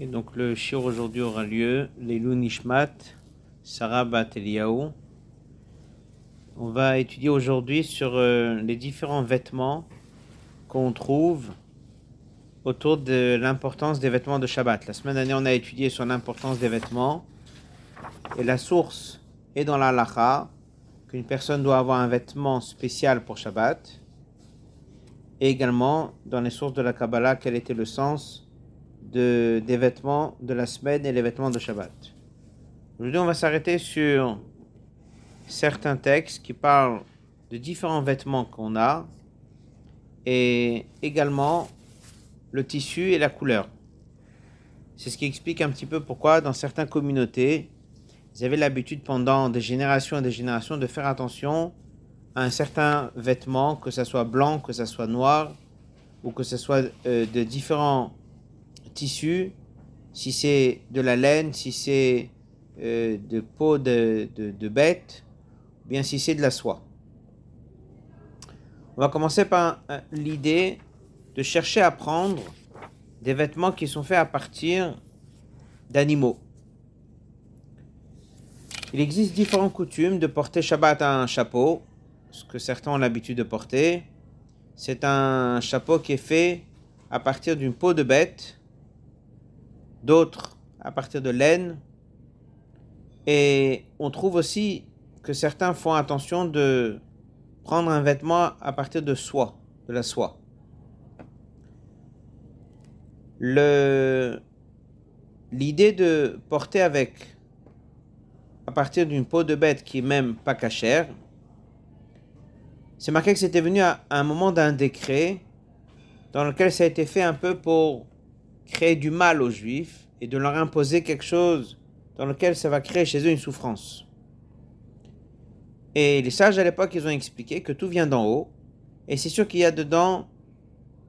Et donc le shir aujourd'hui aura lieu, les Nishmat, Sarah Bat Eliyahu. On va étudier aujourd'hui sur euh, les différents vêtements qu'on trouve autour de l'importance des vêtements de Shabbat. La semaine dernière, on a étudié sur l'importance des vêtements et la source est dans la lacha qu'une personne doit avoir un vêtement spécial pour Shabbat et également dans les sources de la Kabbalah quel était le sens de, des vêtements de la semaine et les vêtements de Shabbat. Aujourd'hui, on va s'arrêter sur certains textes qui parlent de différents vêtements qu'on a et également le tissu et la couleur. C'est ce qui explique un petit peu pourquoi dans certaines communautés, ils avaient l'habitude pendant des générations et des générations de faire attention à un certain vêtement, que ce soit blanc, que ce soit noir, ou que ce soit euh, de différents tissu, si c'est de la laine, si c'est euh, de peau de, de, bête, ou bien si c'est de la soie. On va commencer par euh, l'idée de chercher à prendre des vêtements qui sont faits à partir d'animaux. Il existe différentes coutumes de porter Shabbat à un chapeau, ce que certains ont l'habitude de porter. C'est un chapeau qui est fait à partir d'une peau de bête d'autres à partir de laine. Et on trouve aussi que certains font attention de prendre un vêtement à partir de soie, de la soie. Le, l'idée de porter avec, à partir d'une peau de bête qui est même pas cachère, c'est marqué que c'était venu à un moment d'un décret dans lequel ça a été fait un peu pour créer du mal aux Juifs et de leur imposer quelque chose dans lequel ça va créer chez eux une souffrance. Et les sages à l'époque, ils ont expliqué que tout vient d'en haut, et c'est sûr qu'il y a dedans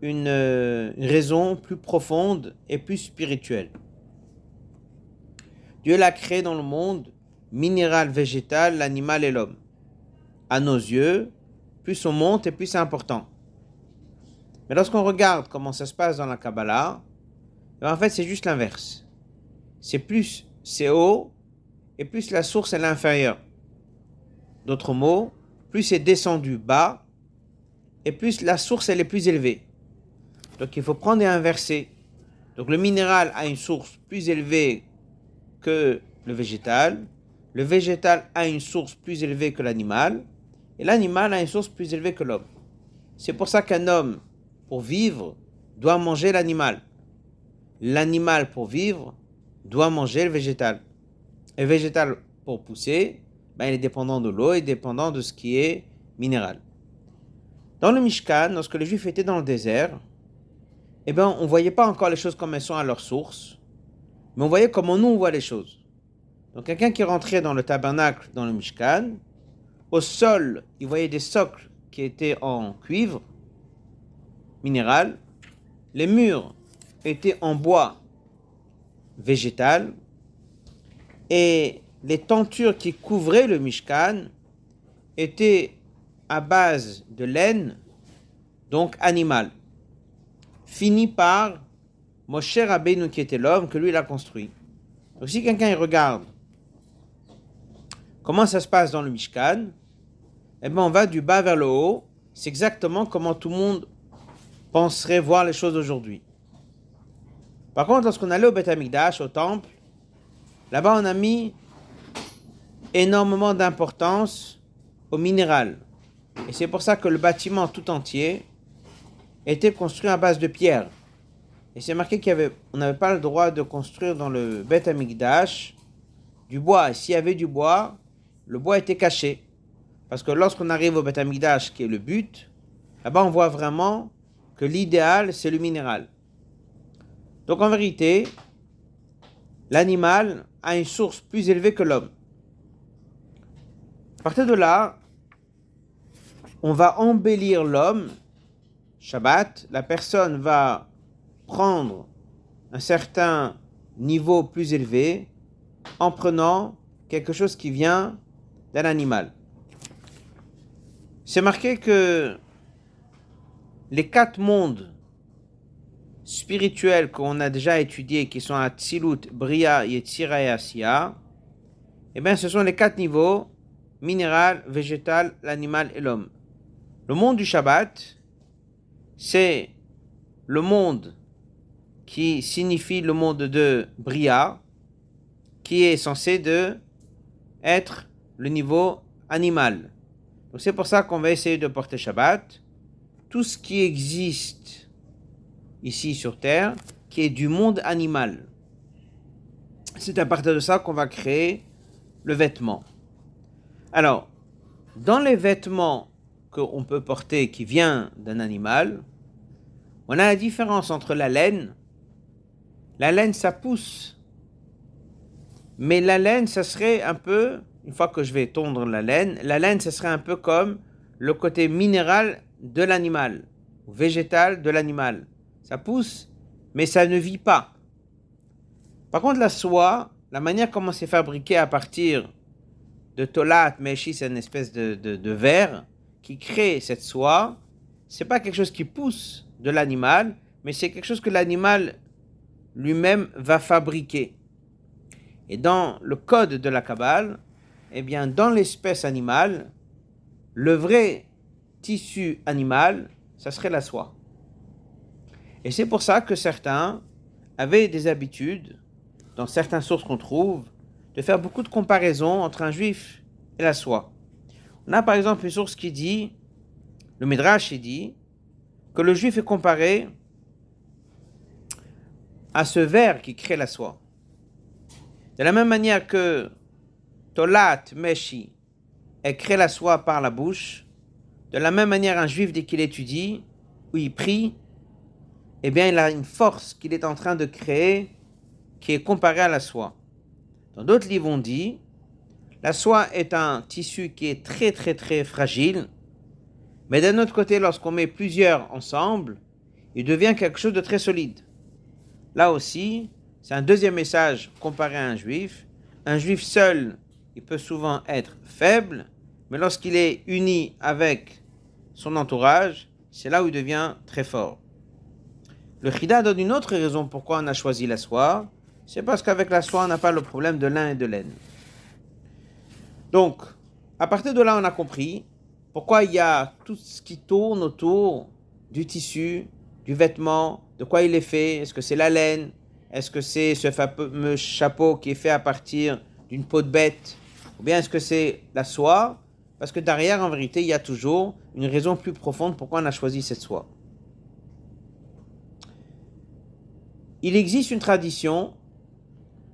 une, raison plus profonde et plus spirituelle. Dieu l'a créé dans le monde, minéral, végétal, l'animal et l'homme. À nos yeux, plus on monte et plus c'est important. Mais lorsqu'on regarde comment ça se passe dans la Kabbalah, en fait, c'est juste l'inverse. C'est plus c'est haut et plus la source est l'inférieure. D'autres mots, plus c'est descendu bas et plus la source elle est plus élevée. Donc il faut prendre et inverser. Donc le minéral a une source plus élevée que le végétal. Le végétal a une source plus élevée que l'animal. Et l'animal a une source plus élevée que l'homme. C'est pour ça qu'un homme, pour vivre, doit manger l'animal l'animal pour vivre doit manger le végétal. Et le végétal pour pousser, ben, il est dépendant de l'eau et dépendant de ce qui est minéral. Dans le Mishkan, lorsque les Juifs étaient dans le désert, eh ben, on ne voyait pas encore les choses comme elles sont à leur source, mais on voyait comment nous on voit les choses. Donc quelqu'un qui rentrait dans le tabernacle, dans le Mishkan, au sol, il voyait des socles qui étaient en cuivre minéral, les murs était en bois végétal et les tentures qui couvraient le Mishkan étaient à base de laine, donc animal, fini par Moshe Rabbeinu qui était l'homme que lui il a construit. Donc si quelqu'un regarde comment ça se passe dans le Mishkan, eh ben on va du bas vers le haut. C'est exactement comment tout le monde penserait voir les choses aujourd'hui. Par contre, lorsqu'on allait au Beth Amikdash, au temple, là-bas on a mis énormément d'importance au minéral. Et c'est pour ça que le bâtiment tout entier était construit à base de pierre. Et c'est marqué qu'on n'avait pas le droit de construire dans le Beth Amikdash du bois. Et s'il y avait du bois, le bois était caché. Parce que lorsqu'on arrive au Beth Amikdash, qui est le but, là-bas on voit vraiment que l'idéal, c'est le minéral. Donc en vérité, l'animal a une source plus élevée que l'homme. À partir de là, on va embellir l'homme. Shabbat, la personne va prendre un certain niveau plus élevé en prenant quelque chose qui vient d'un animal. C'est marqué que les quatre mondes spirituels qu'on a déjà étudiés, qui sont à Tzilut, Bria, Yetzira et Asiya, eh bien, ce sont les quatre niveaux minéral, végétal, l'animal et l'homme. Le monde du Shabbat, c'est le monde qui signifie le monde de Bria, qui est censé de être le niveau animal. Donc c'est pour ça qu'on va essayer de porter Shabbat. Tout ce qui existe ici sur Terre, qui est du monde animal. C'est à partir de ça qu'on va créer le vêtement. Alors, dans les vêtements qu'on peut porter qui vient d'un animal, on a la différence entre la laine. La laine, ça pousse. Mais la laine, ça serait un peu, une fois que je vais tondre la laine, la laine, ça serait un peu comme le côté minéral de l'animal, ou végétal de l'animal. Ça pousse, mais ça ne vit pas. Par contre, la soie, la manière comment c'est fabriqué à partir de tolat, meshi, c'est une espèce de, de, verre qui crée cette soie. C'est pas quelque chose qui pousse de l'animal, mais c'est quelque chose que l'animal lui-même va fabriquer. Et dans le code de la Kabbale, eh bien, dans l'espèce animale, le vrai tissu animal, ça serait la soie. Et c'est pour ça que certains avaient des habitudes, dans certaines sources qu'on trouve, de faire beaucoup de comparaisons entre un juif et la soie. On a par exemple une source qui dit, le Midrash dit, que le juif est comparé à ce verre qui crée la soie. De la même manière que Tolat Meshi est crée la soie par la bouche, de la même manière un juif dès qu'il étudie ou il prie, eh bien il a une force qu'il est en train de créer qui est comparée à la soie. Dans d'autres livres, on dit la soie est un tissu qui est très très très fragile, mais d'un autre côté, lorsqu'on met plusieurs ensemble, il devient quelque chose de très solide. Là aussi, c'est un deuxième message comparé à un juif. Un juif seul, il peut souvent être faible, mais lorsqu'il est uni avec son entourage, c'est là où il devient très fort. Le Chida donne une autre raison pourquoi on a choisi la soie c'est parce qu'avec la soie, on n'a pas le problème de lin et de laine. Donc, à partir de là, on a compris pourquoi il y a tout ce qui tourne autour du tissu, du vêtement, de quoi il est fait. Est-ce que c'est la laine? Est-ce que c'est ce fameux chapeau qui est fait à partir d'une peau de bête? Ou bien est-ce que c'est la soie? Parce que derrière, en vérité, il y a toujours une raison plus profonde pourquoi on a choisi cette soie. Il existe une tradition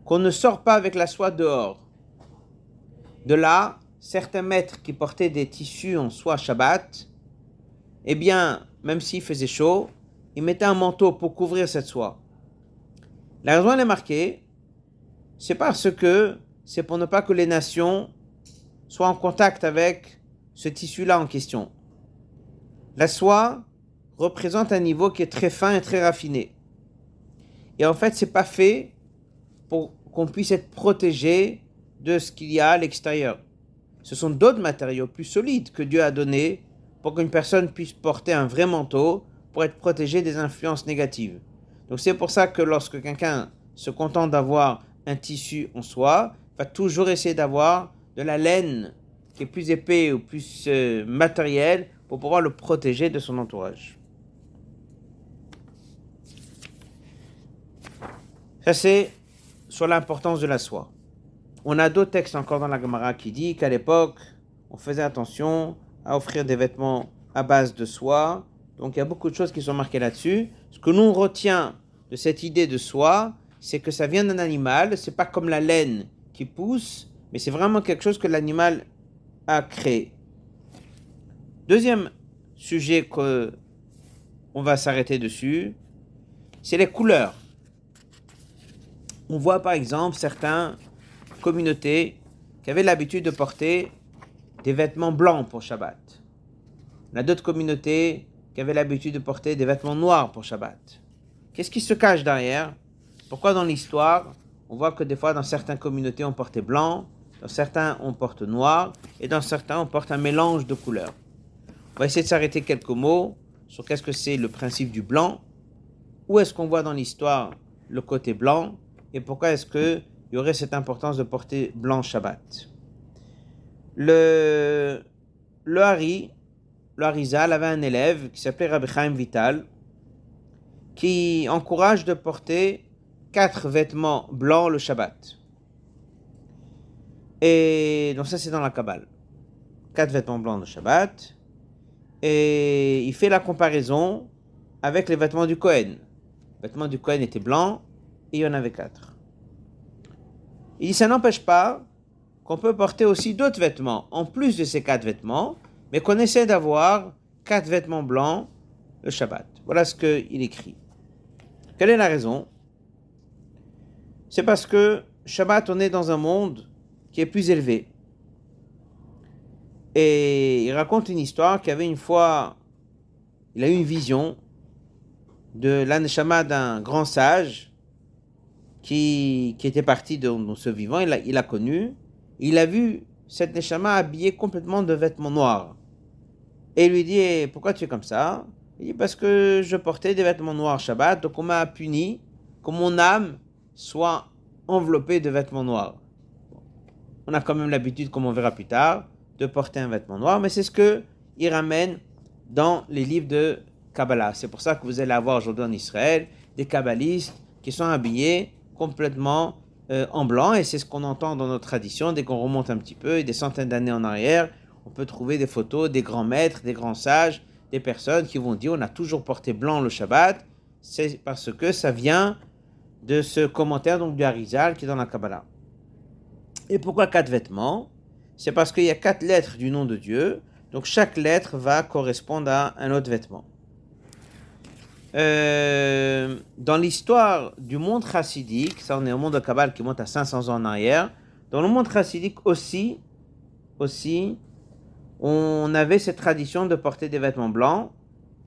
qu'on ne sort pas avec la soie dehors. De là, certains maîtres qui portaient des tissus en soie Shabbat, eh bien, même s'il faisait chaud, ils mettaient un manteau pour couvrir cette soie. La raison est marquée, c'est parce que c'est pour ne pas que les nations soient en contact avec ce tissu-là en question. La soie représente un niveau qui est très fin et très raffiné. Et en fait, c'est pas fait pour qu'on puisse être protégé de ce qu'il y a à l'extérieur. Ce sont d'autres matériaux plus solides que Dieu a donnés pour qu'une personne puisse porter un vrai manteau pour être protégé des influences négatives. Donc c'est pour ça que lorsque quelqu'un se contente d'avoir un tissu en soie, va toujours essayer d'avoir de la laine qui est plus épais ou plus euh, matérielle pour pouvoir le protéger de son entourage. Ça c'est sur l'importance de la soie. On a d'autres textes encore dans la Gemara qui dit qu'à l'époque, on faisait attention à offrir des vêtements à base de soie. Donc il y a beaucoup de choses qui sont marquées là-dessus. Ce que nous retient de cette idée de soie, c'est que ça vient d'un animal. C'est pas comme la laine qui pousse, mais c'est vraiment quelque chose que l'animal a créé. Deuxième sujet que on va s'arrêter dessus, c'est les couleurs. On voit par exemple certaines communautés qui avaient l'habitude de porter des vêtements blancs pour Shabbat. On a d'autres communautés qui avaient l'habitude de porter des vêtements noirs pour Shabbat. Qu'est-ce qui se cache derrière? Pourquoi dans l'histoire, on voit que des fois dans certaines communautés on portait blanc, dans certains on porte noir, et dans certains on porte un mélange de couleurs? On va essayer de s'arrêter quelques mots sur qu'est-ce que c'est le principe du blanc où est-ce qu'on voit dans l'histoire le côté blanc? Et pourquoi est-ce qu'il y aurait cette importance de porter blanc Shabbat? Le, le Hari, le Harizal avait un élève qui s'appelait Rabbi Chaim Vital qui encourage de porter quatre vêtements blancs le Shabbat. Et donc ça c'est dans la Kabbale. Quatre vêtements blancs le Shabbat. Et il fait la comparaison avec les vêtements du Kohen. Les vêtements du Kohen étaient blancs il y en avait quatre. Il dit ça n'empêche pas qu'on peut porter aussi d'autres vêtements en plus de ces quatre vêtements, mais qu'on essaie d'avoir quatre vêtements blancs le Shabbat. Voilà ce qu'il écrit. Quelle est la raison? C'est parce que Shabbat, on est dans un monde qui est plus élevé. Et il raconte une histoire qu'il avait une fois, il a eu une vision de l'aneshama d'un grand sage qui, était parti de, ce vivant, il l'a a connu, il a vu cette neshama habillée complètement de vêtements noirs. Et il lui dit, eh, pourquoi tu es comme ça? Il dit, parce que je portais des vêtements noirs Shabbat, donc on m'a puni que mon âme soit enveloppée de vêtements noirs. On a quand même l'habitude, comme on verra plus tard, de porter un vêtement noir, mais c'est ce que il ramène dans les livres de Kabbalah. C'est pour ça que vous allez avoir aujourd'hui en Israël des kabbalistes qui sont habillés complètement euh, en blanc, et c'est ce qu'on entend dans notre tradition. Dès qu'on remonte un petit peu, et des centaines d'années en arrière, on peut trouver des photos des grands maîtres, des grands sages, des personnes qui vont dire on a toujours porté blanc le Shabbat. C'est parce que ça vient de ce commentaire donc du Harizal qui est dans la Kabbalah. Et pourquoi quatre vêtements? C'est parce qu'il y a quatre lettres du nom de Dieu, donc chaque lettre va correspondre à un autre vêtement. Euh, dans l'histoire du monde chassidique, ça on est au monde de Kabbal qui monte à 500 ans en arrière, dans le monde chassidique aussi, aussi, on avait cette tradition de porter des vêtements blancs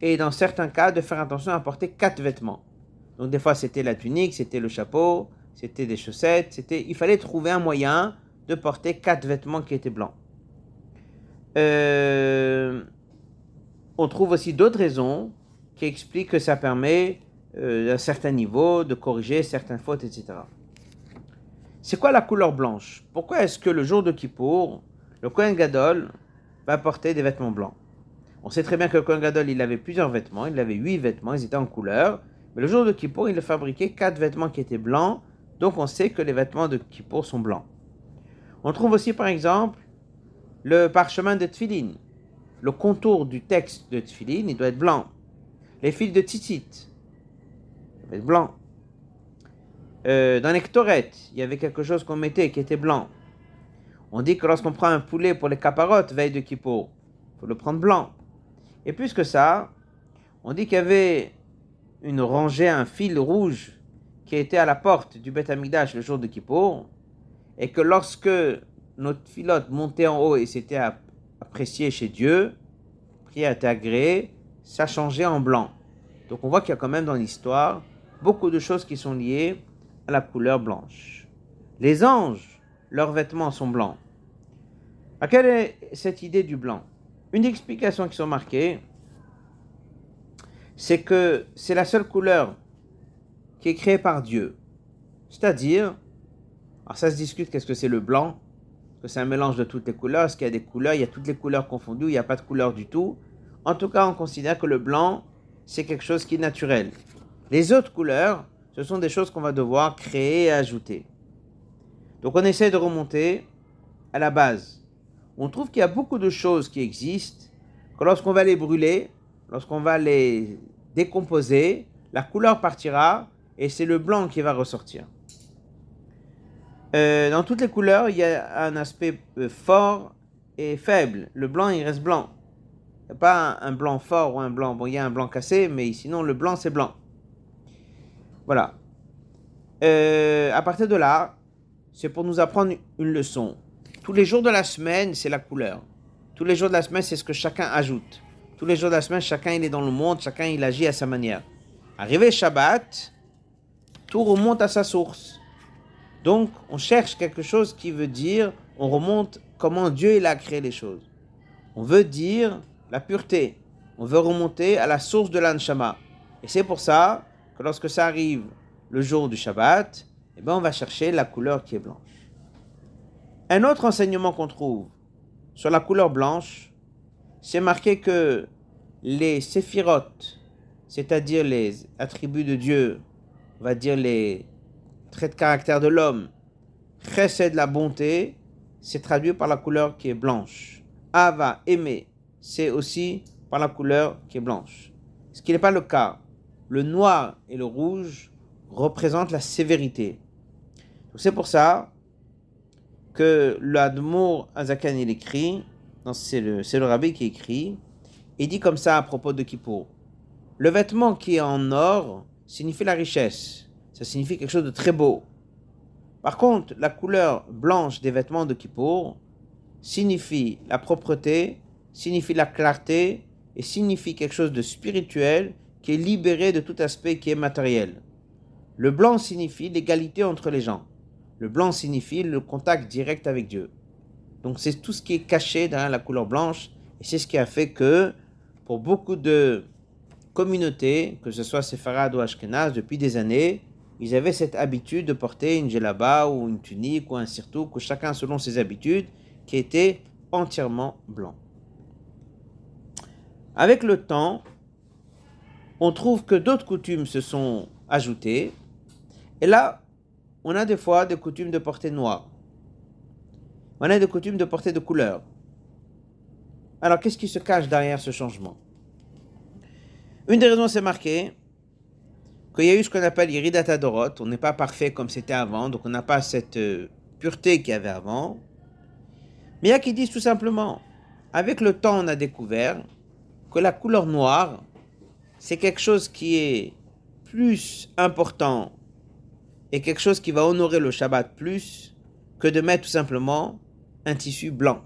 et dans certains cas de faire attention à porter quatre vêtements. Donc des fois c'était la tunique, c'était le chapeau, c'était des chaussettes, c'était, il fallait trouver un moyen de porter quatre vêtements qui étaient blancs. Euh, on trouve aussi d'autres raisons qui explique que ça permet, euh, à un certain niveau, de corriger certaines fautes, etc. C'est quoi la couleur blanche? Pourquoi est-ce que le jour de Kippour, le Kohen Gadol va porter des vêtements blancs? On sait très bien que le Kohen Gadol, il avait plusieurs vêtements, il avait huit vêtements, ils étaient en couleur, mais le jour de Kippour, il a fabriqué quatre vêtements qui étaient blancs, donc on sait que les vêtements de Kippour sont blancs. On trouve aussi, par exemple, le parchemin de Tfilin. Le contour du texte de Tfilin, il doit être blanc les fils de tzitzit, être blanc. Euh, dans les ktorettes, il y avait quelque chose qu'on mettait qui était blanc. On dit que lorsqu'on prend un poulet pour les caparottes, veille de Kippour, il faut le prendre blanc. Et plus que ça, on dit qu'il y avait une rangée, un fil rouge qui était à la porte du Beth Amidash le jour de Kippour, et que lorsque notre filote montait en haut et s'était apprécié chez Dieu, prière était agréée, ça changeait en blanc. Donc on voit qu'il y a quand même dans l'histoire beaucoup de choses qui sont liées à la couleur blanche. Les anges, leurs vêtements sont blancs. À quelle est cette idée du blanc? Une explication qui sont marquées, c'est que c'est la seule couleur qui est créée par Dieu. C'est-à-dire, alors ça se discute qu'est-ce que c'est le blanc, que c'est un mélange de toutes les couleurs, est-ce qu'il y a des couleurs, il y a toutes les couleurs confondues, il n'y a pas de couleur du tout. En tout cas, on considère que le blanc, c'est quelque chose qui est naturel. Les autres couleurs, ce sont des choses qu'on va devoir créer et ajouter. Donc on essaie de remonter à la base. On trouve qu'il y a beaucoup de choses qui existent, que lorsqu'on va les brûler, lorsqu'on va les décomposer, la couleur partira et c'est le blanc qui va ressortir. Euh, dans toutes les couleurs, il y a un aspect euh, fort et faible. Le blanc, il reste blanc pas un, blanc fort ou un blanc. Bon, il y a un blanc cassé, mais sinon le blanc c'est blanc. Voilà. Euh, à partir de là, c'est pour nous apprendre une leçon. Tous les jours de la semaine, c'est la couleur. Tous les jours de la semaine, c'est ce que chacun ajoute. Tous les jours de la semaine, chacun il est dans le monde, chacun il agit à sa manière. Arrivé Shabbat, tout remonte à sa source. Donc, on cherche quelque chose qui veut dire, on remonte comment Dieu il a créé les choses. On veut dire la pureté. On veut remonter à la source de l'anshama. Et c'est pour ça que lorsque ça arrive le jour du Shabbat, eh ben on va chercher la couleur qui est blanche. Un autre enseignement qu'on trouve sur la couleur blanche, c'est marqué que les séphirotes, c'est-à-dire les attributs de Dieu, on va dire les traits de caractère de l'homme, de la bonté, c'est traduit par la couleur qui est blanche. Ava, aimer, c'est aussi par la couleur qui est blanche. Ce qui n'est pas le cas. Le noir et le rouge représentent la sévérité. C'est pour ça que l'Admour Azakan il écrit, c'est le, le rabbi qui écrit, il dit comme ça à propos de Kippour. Le vêtement qui est en or signifie la richesse. Ça signifie quelque chose de très beau. Par contre, la couleur blanche des vêtements de Kippour signifie la propreté, signifie la clarté et signifie quelque chose de spirituel qui est libéré de tout aspect qui est matériel. Le blanc signifie l'égalité entre les gens. Le blanc signifie le contact direct avec Dieu. Donc c'est tout ce qui est caché dans la couleur blanche et c'est ce qui a fait que pour beaucoup de communautés, que ce soit séfarade ou ashkenaz, depuis des années, ils avaient cette habitude de porter une djellaba ou une tunique ou un surtout, chacun selon ses habitudes, qui était entièrement blanc. Avec le temps, on trouve que d'autres coutumes se sont ajoutées. Et là, on a des fois des coutumes de porter noir. On a des coutumes de porter de couleur. Alors, qu'est-ce qui se cache derrière ce changement? Une des raisons, c'est marqué qu'il y a eu ce qu'on appelle Iridata. On n'est pas parfait comme c'était avant, donc on n'a pas cette euh, pureté qu'il y avait avant. Mais il y a qui disent tout simplement, avec le temps, on a découvert que la couleur noire, c'est quelque chose qui est plus important et quelque chose qui va honorer le Shabbat plus que de mettre tout simplement un tissu blanc.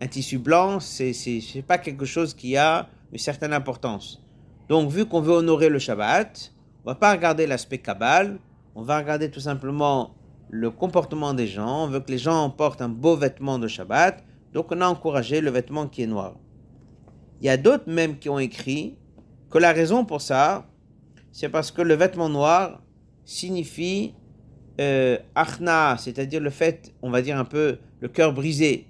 Un tissu blanc, c'est n'est pas quelque chose qui a une certaine importance. Donc, vu qu'on veut honorer le Shabbat, on va pas regarder l'aspect Kabbal, on va regarder tout simplement le comportement des gens. On veut que les gens portent un beau vêtement de Shabbat, donc on a encouragé le vêtement qui est noir. Il y a d'autres même qui ont écrit que la raison pour ça, c'est parce que le vêtement noir signifie euh, achna, c'est-à-dire le fait, on va dire un peu, le cœur brisé.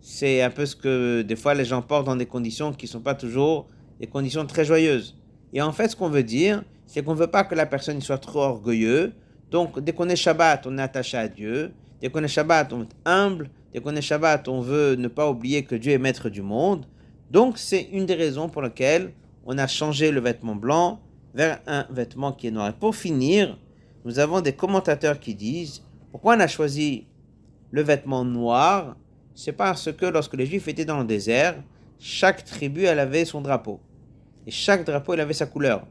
C'est un peu ce que des fois les gens portent dans des conditions qui ne sont pas toujours des conditions très joyeuses. Et en fait, ce qu'on veut dire, c'est qu'on ne veut pas que la personne soit trop orgueilleuse. Donc, dès qu'on est Shabbat, on est attaché à Dieu. Dès qu'on est Shabbat, on est humble. Dès qu'on est Shabbat, on veut ne pas oublier que Dieu est maître du monde. Donc c'est une des raisons pour lesquelles on a changé le vêtement blanc vers un vêtement qui est noir. Et pour finir, nous avons des commentateurs qui disent pourquoi on a choisi le vêtement noir? C'est parce que lorsque les Juifs étaient dans le désert, chaque tribu avait son drapeau. Et chaque drapeau elle avait sa couleur.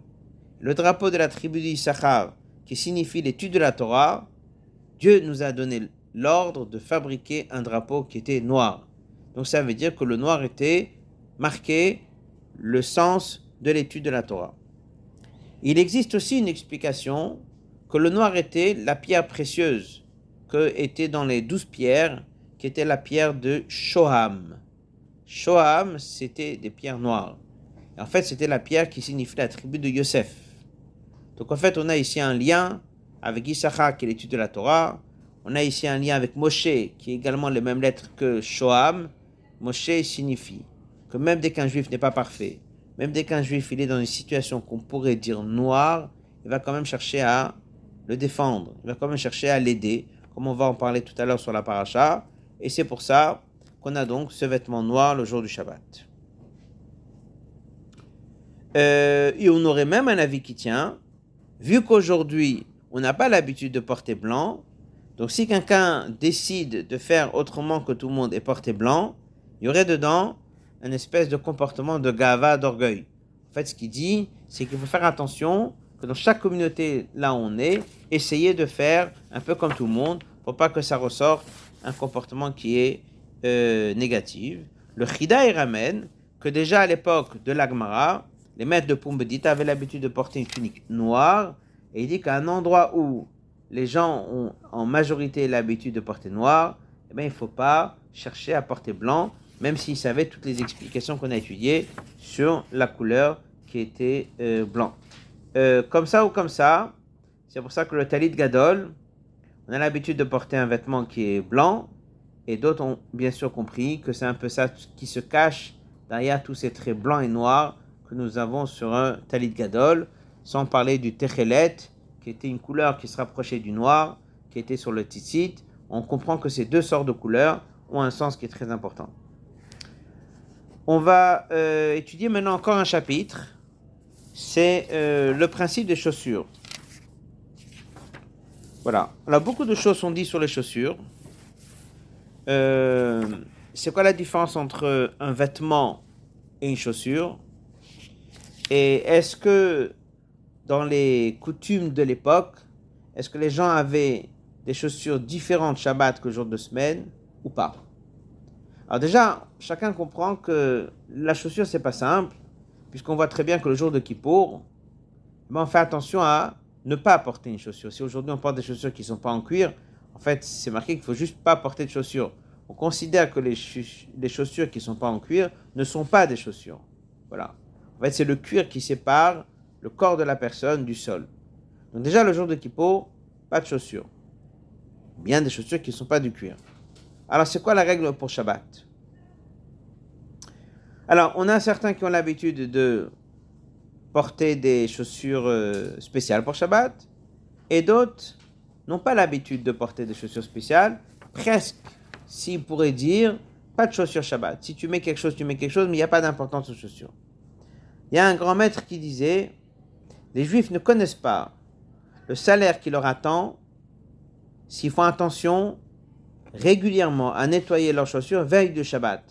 Le drapeau de la tribu d'Issachar, qui signifie l'étude de la Torah, Dieu nous a donné l'ordre de fabriquer un drapeau qui était noir. Donc ça veut dire que le noir était marquer le sens de l'étude de la Torah. Il existe aussi une explication que le noir était la pierre précieuse que était dans les douze pierres, qui était la pierre de Shoham. Shoham, c'était des pierres noires. en fait, c'était la pierre qui signifie la tribu de Yosef. Donc en fait, on a ici un lien avec Issachar, qui est l'étude de la Torah. On a ici un lien avec Moshe, qui est également les mêmes lettres que Shoham. Moshe signifie même dès qu'un juif n'est pas parfait, même dès qu'un juif il est dans une situation qu'on pourrait dire noire, il va quand même chercher à le défendre, il va quand même chercher à l'aider, comme on va en parler tout à l'heure sur la paracha. Et c'est pour ça qu'on a donc ce vêtement noir le jour du Shabbat. Euh, et on aurait même un avis qui tient, vu qu'aujourd'hui on n'a pas l'habitude de porter blanc, donc si quelqu'un décide de faire autrement que tout le monde et porter blanc, il y aurait dedans une espèce de comportement de gava, d'orgueil. En fait, ce qu'il dit, c'est qu'il faut faire attention que dans chaque communauté, là où on est, essayer de faire un peu comme tout le monde pour pas que ça ressorte un comportement qui est euh, négatif. Le Chida, il ramène que déjà à l'époque de l'Agmara, les maîtres de Pumbedita avaient l'habitude de porter une tunique noire, et il dit qu'à un endroit où les gens ont en majorité l'habitude de porter noir, eh bien, il ne faut pas chercher à porter blanc, même s'il savait toutes les explications qu'on a étudiées sur la couleur qui était euh, blanc. euh, comme ça ou comme ça. C'est pour ça que le talit gadol, on a l'habitude de porter un vêtement qui est blanc, et d'autres ont bien sûr compris que c'est un peu ça qui se cache derrière tous ces traits blancs et noirs que nous avons sur un talit gadol, sans parler du techelet, qui était une couleur qui se rapprochait du noir, qui était sur le tzitzit. On comprend que ces deux sortes de couleurs ont un sens qui est très important. On va euh, étudier maintenant encore un chapitre. C'est euh, le principe des chaussures. Voilà. Alors, beaucoup de choses sont dites sur les chaussures. Euh, c'est quoi la différence entre un vêtement et une chaussure? Et est-ce que dans les coutumes de l'époque, est-ce que les gens avaient des chaussures différentes Shabbat que jour de semaine ou pas? Alors déjà, chacun comprend que la chaussure c'est pas simple, puisqu'on voit très bien que le jour de Kippour, ben, on fait attention à ne pas porter une chaussure. Si aujourd'hui on porte des chaussures qui ne sont pas en cuir, en fait c'est marqué qu'il faut juste pas porter de chaussures. On considère que les, les chaussures qui ne sont pas en cuir ne sont pas des chaussures. Voilà. En fait c'est le cuir qui sépare le corps de la personne du sol. Donc déjà le jour de Kippour, pas de chaussures. Bien des chaussures qui ne sont pas du cuir. Alors c'est quoi la règle pour Shabbat? Alors on a certains qui ont l'habitude de porter des chaussures euh, spéciales pour Shabbat et d'autres n'ont pas l'habitude de porter des chaussures spéciales. Presque, s'ils pourraient dire, pas de chaussures Shabbat. Si tu mets quelque chose, tu mets quelque chose, mais il n'y a pas d'importance aux chaussures. Il y a un grand maître qui disait, les Juifs ne connaissent pas le salaire qui leur attend s'ils font attention régulièrement à nettoyer leurs chaussures veille de Shabbat.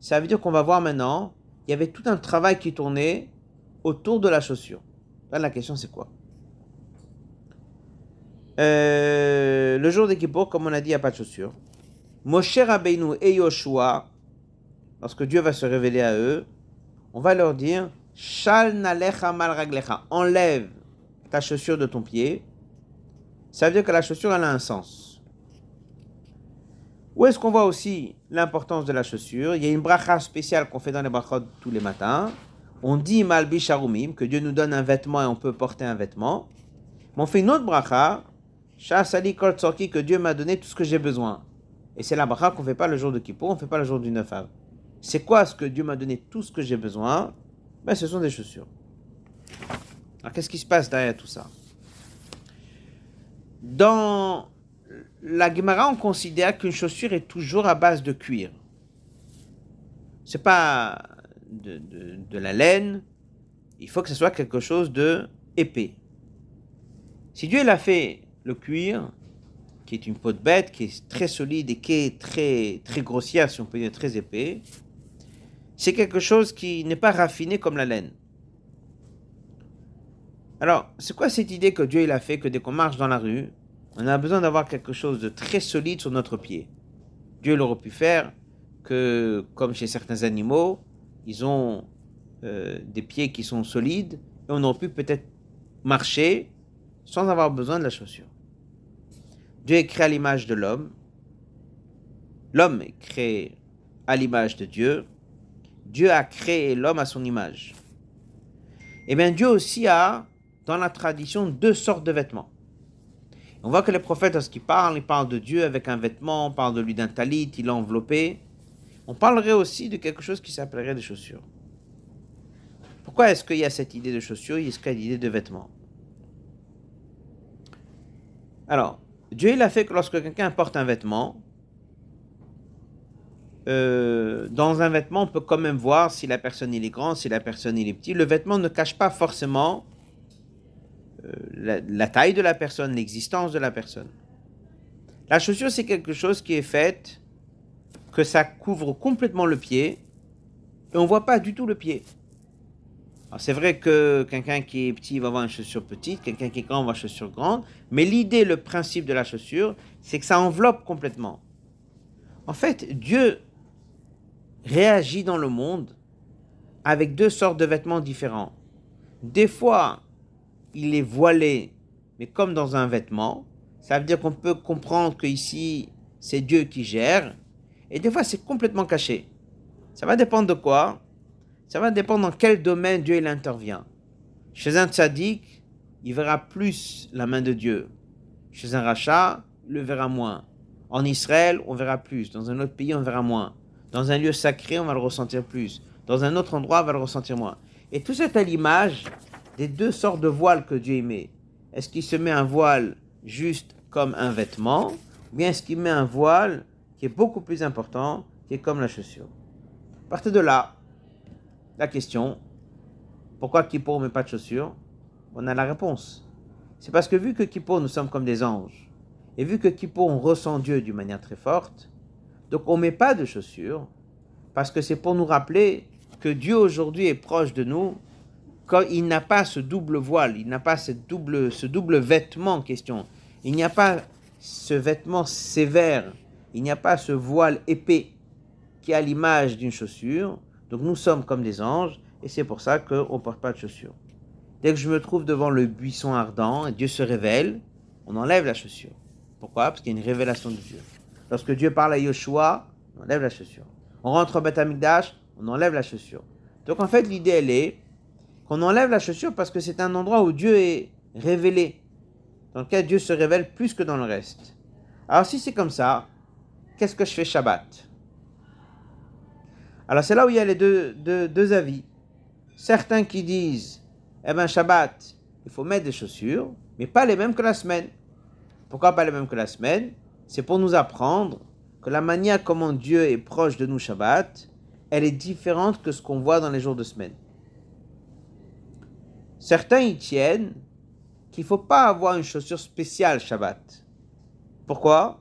Ça veut dire qu'on va voir maintenant, il y avait tout un travail qui tournait autour de la chaussure. Là, la question c'est quoi? Euh, Le jour des comme on a dit, il n'y a pas de chaussures. Moshe Rabbeinu et Yoshua, lorsque Dieu va se révéler à eux, on va leur dire Shal nalecha mal. Enlève ta chaussure de ton pied. Ça veut dire que la chaussure, elle a un sens. Où est-ce qu'on voit aussi l'importance de la chaussure? Il y a une bracha spéciale qu'on fait dans les brachot tous les matins. On dit malbi sharumim, que Dieu nous donne un vêtement et on peut porter un vêtement. Mais on fait une autre bracha, sali kol que Dieu m'a donné tout ce que j'ai besoin. Et c'est la bracha qu'on ne fait pas le jour de Kippour, on ne fait pas le jour du 9 av. C'est quoi ce que Dieu m'a donné tout ce que j'ai besoin? Ben, ce sont des chaussures. Alors, qu'est-ce qui se passe derrière tout ça? Dans la Gemara, on considère qu'une chaussure est toujours à base de cuir. C'est pas de, de, la laine. Il faut que ce soit quelque chose de épais. Si Dieu l'a fait le cuir, qui est une peau de bête, qui est très solide et qui est très, très grossière, si on peut dire très épais, c'est quelque chose qui n'est pas raffiné comme la laine. Alors, c'est quoi cette idée que Dieu il a fait que dès qu'on marche dans la rue, on a besoin d'avoir quelque chose de très solide sur notre pied Dieu l'aurait pu faire que, comme chez certains animaux, ils ont euh, des pieds qui sont solides et on aurait pu peut-être marcher sans avoir besoin de la chaussure. Dieu est créé à l'image de l'homme. L'homme est créé à l'image de Dieu. Dieu a créé l'homme à son image. Et eh bien Dieu aussi a, dans la tradition, deux sortes de vêtements. On voit que les prophètes, lorsqu'ils parlent, ils parlent de Dieu avec un vêtement, on parle de lui d'un talit, il l'a enveloppé. On parlerait aussi de quelque chose qui s'appellerait des chaussures. Pourquoi est-ce qu'il y a cette idée de chaussures, qu'il y a l'idée de vêtements? Alors, Dieu il a fait que lorsque quelqu'un porte un vêtement, euh, dans un vêtement, on peut quand même voir si la personne il est grande, si la personne il est petit. Le vêtement ne cache pas forcément la, taille de la personne, l'existence de la personne. La chaussure, c'est quelque chose qui est fait que ça couvre complètement le pied et on voit pas du tout le pied. C'est vrai que quelqu'un qui est petit va avoir une chaussure petite, quelqu'un qui est grand va avoir une chaussure grande, mais l'idée, le principe de la chaussure, c'est que ça enveloppe complètement. En fait, Dieu réagit dans le monde avec deux sortes de vêtements différents. Des fois, il est voilé, mais comme dans un vêtement. Ça veut dire qu'on peut comprendre que ici, c'est Dieu qui gère. Et des fois, c'est complètement caché. Ça va dépendre de quoi? Ça va dépendre dans quel domaine Dieu il intervient. Chez un tzaddik, il verra plus la main de Dieu. Chez un rachat, il le verra moins. En Israël, on verra plus. Dans un autre pays, on verra moins. Dans un lieu sacré, on va le ressentir plus. Dans un autre endroit, on va le ressentir moins. Et tout ça à l'image des deux sortes de voiles que Dieu met. Est-ce qu'il se met un voile juste comme un vêtement, ou bien est-ce qu'il met un voile qui est beaucoup plus important, qui est comme la chaussure? Partez de là, la question, pourquoi Kippour ne met pas de chaussures? On a la réponse. C'est parce que vu que Kippour, nous sommes comme des anges, et vu que Kippour, on ressent Dieu d'une manière très forte, donc on ne met pas de chaussures, parce que c'est pour nous rappeler que Dieu aujourd'hui est proche de nous, quand il n'a pas ce double voile, il n'a pas double, ce double vêtement en question. Il n'y a pas ce vêtement sévère, il n'y a pas ce voile épais qui a l'image d'une chaussure. Donc nous sommes comme des anges, et c'est pour ça qu'on ne porte pas de chaussures. Dès que je me trouve devant le buisson ardent, et Dieu se révèle, on enlève la chaussure. Pourquoi? Parce qu'il y a une révélation de Dieu. Lorsque Dieu parle à Yoshua, on enlève la chaussure. On rentre au Beth on enlève la chaussure. Donc en fait, l'idée, elle est qu'on enlève la chaussure parce que c'est un endroit où Dieu est révélé, dans lequel Dieu se révèle plus que dans le reste. Alors si c'est comme ça, qu'est-ce que je fais Shabbat? Alors c'est là où il y a les deux, deux, avis. Certains qui disent, eh bien Shabbat, il faut mettre des chaussures, mais pas les mêmes que la semaine. Pourquoi pas les mêmes que la semaine? C'est pour nous apprendre que la manière comment Dieu est proche de nous Shabbat, elle est différente que ce qu'on voit dans les jours de semaine. Certains y tiennent qu'il ne faut pas avoir une chaussure spéciale Shabbat. Pourquoi?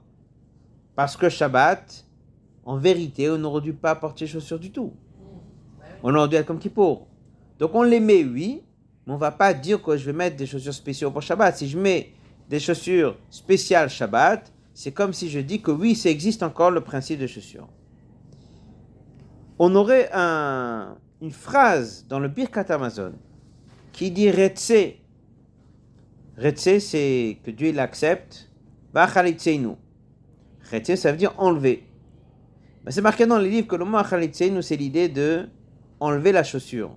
Parce que Shabbat, en vérité, on n'aurait dû pas porter chaussures du tout. On aurait dû être comme pour. Donc on les met, oui, mais on ne va pas dire que je vais mettre des chaussures spéciales pour Shabbat. Si je mets des chaussures spéciales Shabbat, c'est comme si je dis que oui, ça existe encore le principe de chaussures. On aurait une phrase dans le Birkat Amazon qui dit Retse? Retse, c'est que Dieu l'accepte. Bachalitseinu. Retse, ça veut dire enlever. Mais c'est marqué dans les livres que le mot Achalitseinu, c'est l'idée de enlever la chaussure.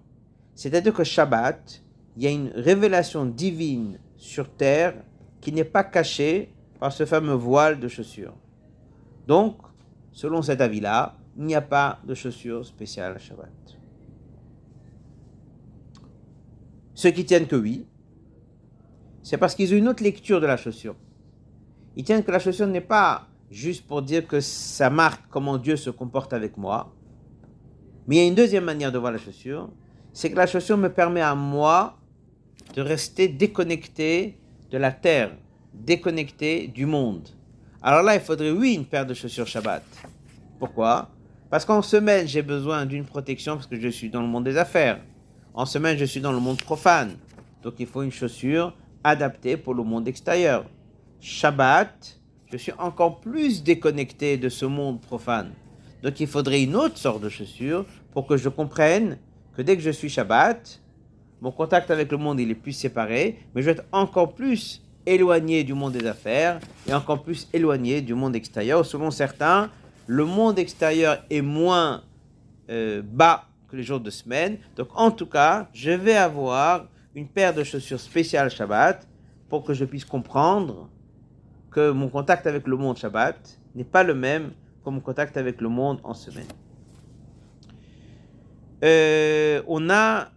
C'est-à-dire que Shabbat, il y a une révélation divine sur terre qui n'est pas cachée par ce fameux voile de chaussure. Donc, selon cet avis-là, il n'y a pas de chaussure spéciale à Shabbat. Ceux qui tiennent que oui, c'est parce qu'ils ont une autre lecture de la chaussure. Ils tiennent que la chaussure n'est pas juste pour dire que ça marque comment Dieu se comporte avec moi, mais il y a une deuxième manière de voir la chaussure, c'est que la chaussure me permet à moi de rester déconnecté de la terre, déconnecté du monde. Alors là, il faudrait, oui, une paire de chaussures Shabbat. Pourquoi? Parce qu'en semaine, j'ai besoin d'une protection parce que je suis dans le monde des affaires. En semaine, je suis dans le monde profane. Donc il faut une chaussure adaptée pour le monde extérieur. Shabbat, je suis encore plus déconnecté de ce monde profane. Donc il faudrait une autre sorte de chaussure pour que je comprenne que dès que je suis Shabbat, mon contact avec le monde il est plus séparé, mais je vais être encore plus éloigné du monde des affaires et encore plus éloigné du monde extérieur. Selon certains, le monde extérieur est moins euh, bas les jours de semaine. Donc en tout cas, je vais avoir une paire de chaussures spéciales Shabbat pour que je puisse comprendre que mon contact avec le monde Shabbat n'est pas le même que mon contact avec le monde en semaine. Euh, on a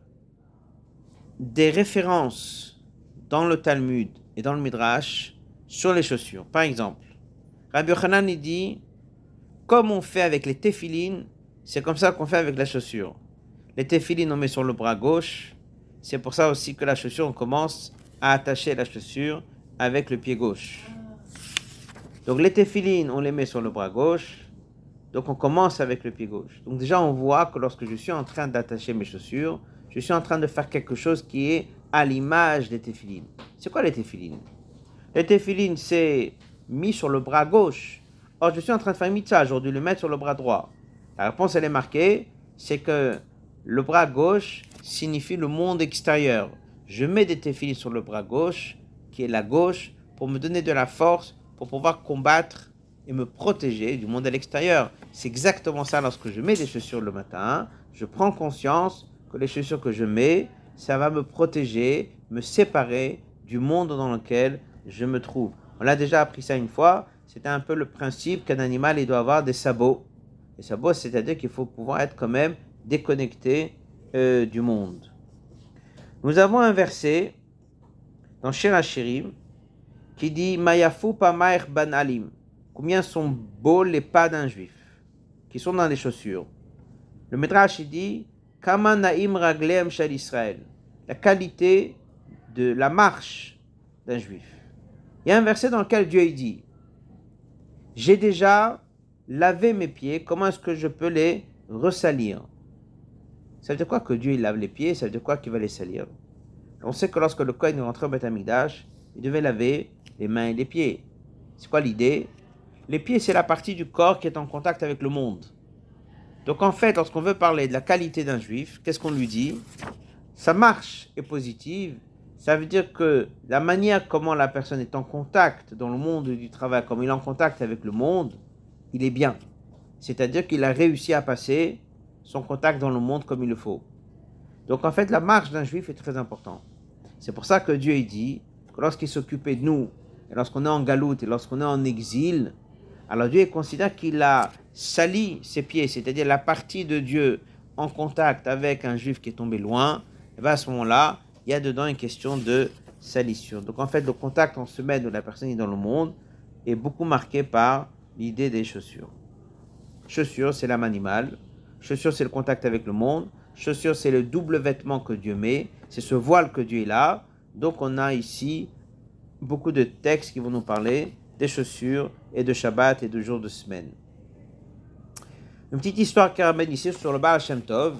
des références dans le Talmud et dans le Midrash sur les chaussures. Par exemple, Rabbi Yochanan dit, comme on fait avec les téphilines, c'est comme ça qu'on fait avec la chaussure. Les téphilines, on met sur le bras gauche. C'est pour ça aussi que la chaussure, on commence à attacher la chaussure avec le pied gauche. Donc les téphilines, on les met sur le bras gauche. Donc on commence avec le pied gauche. Donc déjà, on voit que lorsque je suis en train d'attacher mes chaussures, je suis en train de faire quelque chose qui est à l'image des téphilines. C'est quoi les téphilines? Les téphilines, c'est mis sur le bras gauche. Or, je suis en train de faire mitzvah, aujourd'hui, le mettre sur le bras droit. La réponse, elle est marquée, c'est que le bras gauche signifie le monde extérieur. Je mets des téphilines sur le bras gauche, qui est la gauche, pour me donner de la force, pour pouvoir combattre et me protéger du monde à l'extérieur. C'est exactement ça lorsque je mets des chaussures le matin. Je prends conscience que les chaussures que je mets, ça va me protéger, me séparer du monde dans lequel je me trouve. On l'a déjà appris ça une fois. C'était un peu le principe qu'un animal il doit avoir des sabots. Les sabots, c'est-à-dire qu'il faut pouvoir être quand même déconnecté euh, du monde. Nous avons un verset dans Shirachirim qui dit Mayafu Pamaer Ban Alim. Combien sont beaux les pas d'un juif qui sont dans les chaussures. Le Midrash dit Kama Naim Raglem Shal Israël. La qualité de la marche d'un juif. Il y a un verset dans lequel Dieu dit J'ai déjà lavé mes pieds, comment est-ce que je peux les ressalir? Ça veut dire quoi que Dieu il lave les pieds? Ça veut dire quoi qu'il va les salir? On sait que lorsque le Kohen rentré au Beth il devait laver les mains et les pieds. C'est quoi l'idée? Les pieds, c'est la partie du corps qui est en contact avec le monde. Donc en fait, lorsqu'on veut parler de la qualité d'un juif, qu'est-ce qu'on lui dit? Sa marche est positive. Ça veut dire que la manière comment la personne est en contact dans le monde du travail, comme il est en contact avec le monde, il est bien. C'est-à-dire qu'il a réussi à passer son contact dans le monde comme il le faut. Donc en fait, la marche d'un juif est très importante. C'est pour ça que Dieu dit que lorsqu'il s'occupait de nous, et lorsqu'on est en galoute et lorsqu'on est en exil, alors Dieu considère qu'il a sali ses pieds, c'est-à-dire la partie de Dieu en contact avec un juif qui est tombé loin, et bien à ce moment-là, il y a dedans une question de salissure. Donc en fait, le contact en semaine où la personne est dans le monde est beaucoup marqué par l'idée des chaussures. Chaussures, c'est l'âme animale. Chaussure, c'est le contact avec le monde. Chaussure, c'est le double vêtement que Dieu met. C'est ce voile que Dieu là. Donc, on a ici beaucoup de textes qui vont nous parler des chaussures et de Shabbat et de jours de semaine. Une petite histoire qui ramène ici sur le Baal Shem Tov.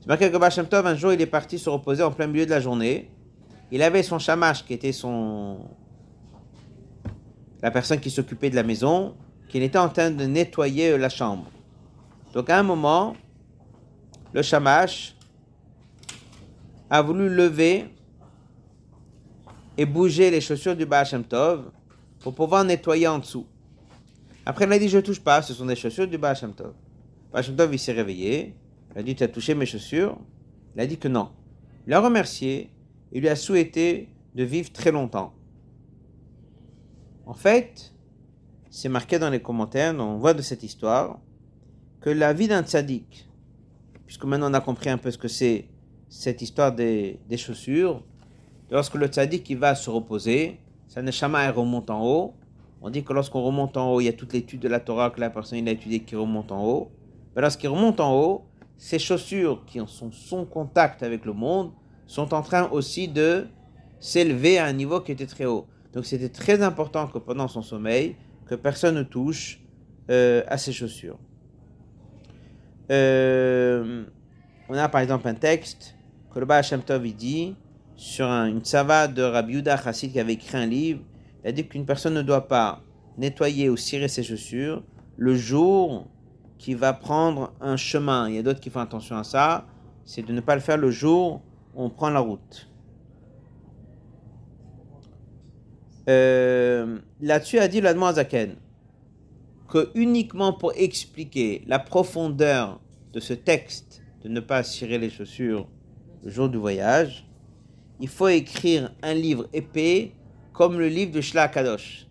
C'est marqué que Baal Shem Tov, un jour, il est parti se reposer en plein milieu de la journée. Il avait son shamash qui était son. la personne qui s'occupait de la maison, qui était en train de nettoyer la chambre. Donc à un moment, le Shamash a voulu lever et bouger les chaussures du Baal Tov pour pouvoir nettoyer en dessous. Après, il a dit Je ne touche pas, ce sont des chaussures du Baal Tov. Le Tov, il s'est réveillé, il a dit Tu as touché mes chaussures Il a dit que non. Il l'a remercié et lui a souhaité de vivre très longtemps. En fait, c'est marqué dans les commentaires, on voit de cette histoire, que la vie d'un tzaddik, puisque maintenant on a compris un peu ce que c'est cette histoire des, chaussures, lorsque le tzaddik il va se reposer, sa neshama elle remonte en haut. On dit que lorsqu'on remonte en haut, il y a toute l'étude de la Torah que la personne a étudiée qui remonte en haut. Mais lorsqu'il remonte en haut, ces chaussures qui sont son contact avec le monde sont en train aussi de s'élever à un niveau qui était très haut. Donc c'était très important que pendant son sommeil, que personne ne touche euh, à ses chaussures. Euh, on a par exemple un texte que le Tov dit sur une savate de Rabbi Yudah Chassid qui avait écrit un livre. Il a dit qu'une personne ne doit pas nettoyer ou cirer ses chaussures le jour qui va prendre un chemin. Il y a d'autres qui font attention à ça. C'est de ne pas le faire le jour où on prend la route. Euh, là-dessus a dit l'Admoazaken que uniquement pour expliquer la profondeur de ce texte de ne pas cirer les chaussures le jour du voyage, il faut écrire un livre épais comme le livre de Shla Kadosh.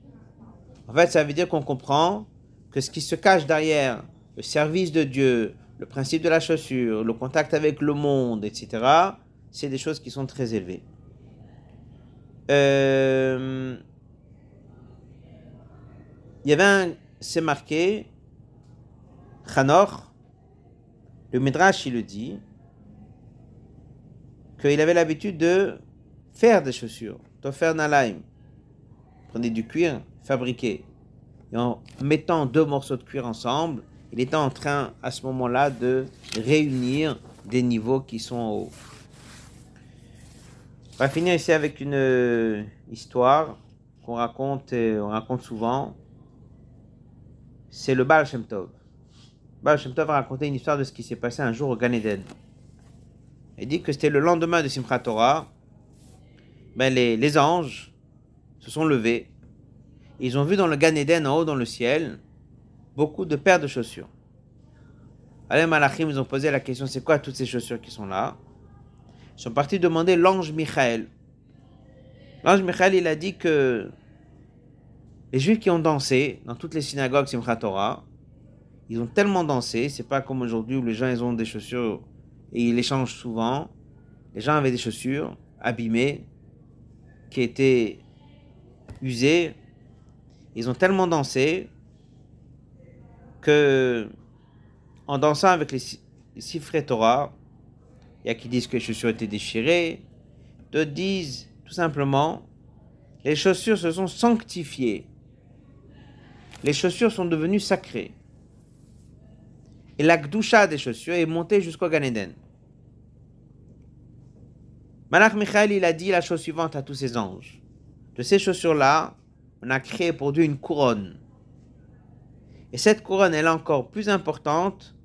En fait, ça veut dire qu'on comprend que ce qui se cache derrière le service de Dieu, le principe de la chaussure, le contact avec le monde, etc., c'est des choses qui sont très élevées. Euh, il y avait un, c'est marqué, Chanor, le Midrash, il le dit, qu'il avait l'habitude de faire des chaussures, de faire nalaim. Prenez du cuir fabriqué. Et en mettant deux morceaux de cuir ensemble, il était en train à ce moment-là de réunir des niveaux qui sont hauts. On va finir ici avec une euh, histoire qu'on raconte, on raconte souvent c'est le Baal Shem Tov. Baal Shem Tov a raconté une histoire de ce qui s'est passé un jour au Gan Eden. Il dit que c'était le lendemain de Simchat Torah. Ben les, les, anges se sont levés. Ils ont vu dans le Gan Eden, en haut dans le ciel, beaucoup de paires de chaussures. Allez, Malachim, ils ont posé la question c'est quoi toutes ces chaussures qui sont là? Ils sont partis demander l'ange Michael. L'ange Michael, il a dit que les Juifs qui ont dansé dans toutes les synagogues Simchat Torah, ils ont tellement dansé, c'est pas comme aujourd'hui où les gens ils ont des chaussures et ils les changent souvent. Les gens avaient des chaussures abîmées qui étaient usées. Ils ont tellement dansé que en dansant avec les Sifré Torah, il y a qui disent que les chaussures étaient déchirées, d'autres disent tout simplement les chaussures se sont sanctifiées. Les chaussures sont devenues sacrées. Et la gdusha des chaussures est montée jusqu'au Gan Eden. Malach Michael, il a dit la chose suivante à tous ses anges. De ces chaussures-là, on a créé pour Dieu une couronne. Et cette couronne, elle est encore plus importante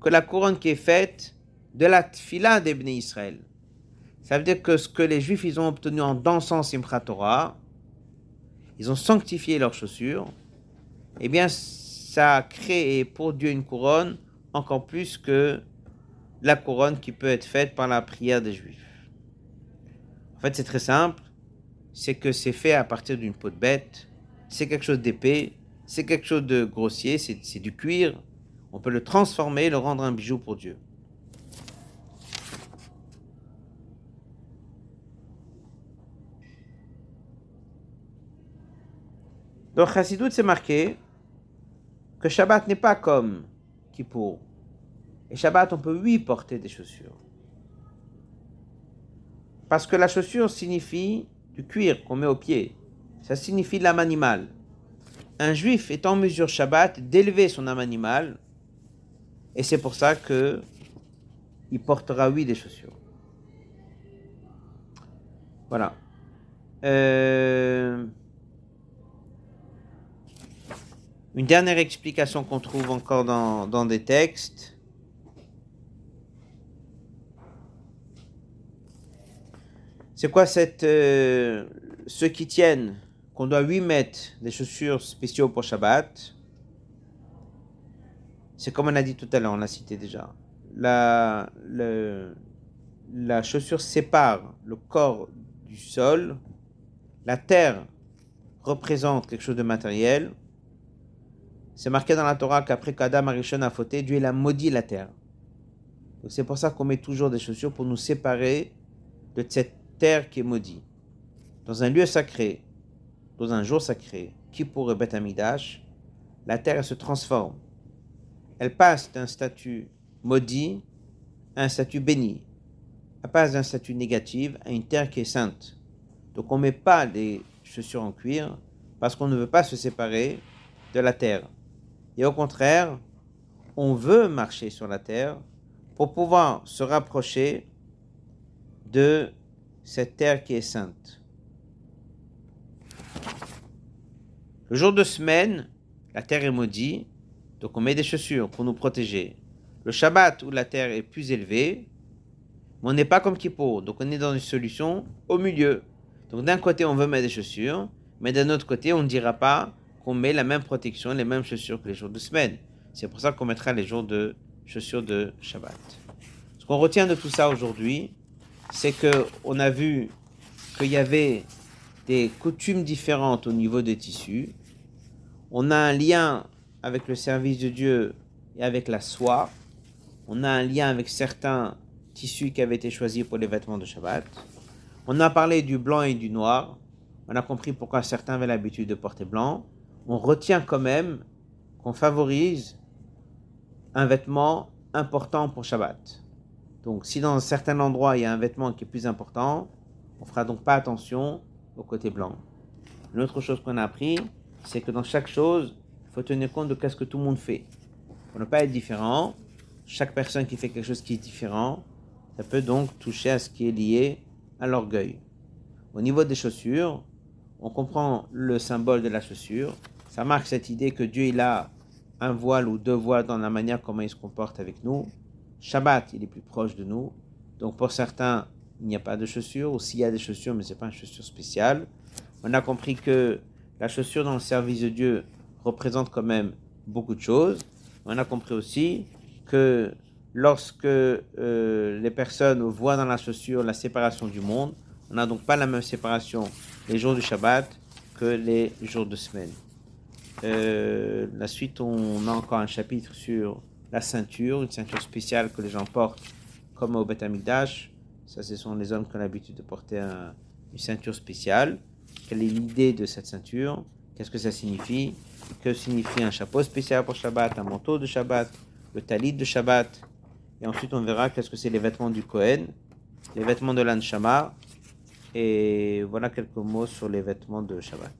que la couronne qui est faite de la tfila d'Ebné Israël. Ça veut dire que ce que les Juifs ils ont obtenu en dansant Simchat Torah, ils ont sanctifié leurs chaussures, eh bien, ça a créé pour Dieu une couronne encore plus que la couronne qui peut être faite par la prière des Juifs. En fait, c'est très simple. C'est que c'est fait à partir d'une peau de bête. C'est quelque chose d'épais. C'est quelque chose de grossier. C'est du cuir. On peut le transformer, le rendre un bijou pour Dieu. Donc, Chassidut, c'est marqué que Shabbat n'est pas comme Kippour. Et Shabbat, on peut oui porter des chaussures. Parce que la chaussure signifie du cuir qu'on met au pied. Ça signifie l'âme animale. Un juif est en mesure Shabbat d'élever son âme animale. Et c'est pour ça que il portera oui des chaussures. Voilà. Euh, une dernière explication qu'on trouve encore dans, dans des textes. C'est quoi cette, euh, ceux qui tiennent qu'on doit lui mettre des chaussures spéciaux pour Shabbat? C'est comme on a dit tout à l'heure, on l'a cité déjà. La, la chaussure sépare le corps du sol. La terre représente quelque chose de matériel. C'est marqué dans la Torah qu'après qu'Adam Arishon a fauté, Dieu a maudit la terre. C'est pour ça qu'on met toujours des chaussures pour nous séparer de cette terre qui est maudite. Dans un lieu sacré, dans un jour sacré, qui pourrait Beth Amidash, la terre se transforme. Elle passe d'un statut maudit à un statut béni. Elle passe d'un statut négatif à une terre qui est sainte. Donc on ne met pas des chaussures en cuir parce qu'on ne veut pas se séparer de la terre. Et au contraire, on veut marcher sur la terre pour pouvoir se rapprocher de cette terre qui est sainte. Le jour de semaine, la terre est maudite, donc on met des chaussures pour nous protéger. Le Shabbat où la terre est plus élevée, mais on n'est pas comme Kippour, donc on est dans une solution au milieu. Donc d'un côté on veut mettre des chaussures, mais d'un autre côté on ne dira pas qu'on met la même protection, les mêmes chaussures que les jours de semaine. C'est pour ça qu'on mettra les jours de chaussures de Shabbat. Ce qu'on retient de tout ça aujourd'hui, c'est que on a vu qu'il y avait des coutumes différentes au niveau des tissus. On a un lien avec le service de Dieu et avec la soie. On a un lien avec certains tissus qui avaient été choisis pour les vêtements de Shabbat. On a parlé du blanc et du noir. On a compris pourquoi certains avaient l'habitude de porter blanc. On retient quand même qu'on favorise un vêtement important pour Shabbat. Donc, si dans un certain endroit il y a un vêtement qui est plus important, on fera donc pas attention au côté blanc. Une autre chose qu'on a appris, c'est que dans chaque chose, il faut tenir compte de ce que tout le monde fait. Pour ne pas être différent, chaque personne qui fait quelque chose qui est différent, ça peut donc toucher à ce qui est lié à l'orgueil. Au niveau des chaussures, on comprend le symbole de la chaussure. Ça marque cette idée que Dieu il a un voile ou deux voiles dans la manière comment il se comporte avec nous. Shabbat, il est plus proche de nous. Donc pour certains, il n'y a pas de chaussures, ou s'il y a des chaussures, mais ce n'est pas une chaussure spéciale. On a compris que la chaussure dans le service de Dieu représente quand même beaucoup de choses. On a compris aussi que lorsque euh, les personnes voient dans la chaussure la séparation du monde, On n'a donc pas la même séparation les jours du Shabbat que les jours de semaine. Euh, la suite, on a encore un chapitre sur la ceinture, une ceinture spéciale que les gens portent comme au Beth Amikdash. Ça, ce sont les hommes qui ont l'habitude de porter une ceinture spéciale. Quelle est l'idée de cette ceinture? Qu'est-ce que ça signifie? Que signifie un chapeau spécial pour Shabbat, un manteau de Shabbat, le talit de Shabbat? Et ensuite, on verra qu'est-ce que c'est les vêtements du Kohen, les vêtements de l'Anshama. Et voilà quelques mots sur les vêtements de Shabbat.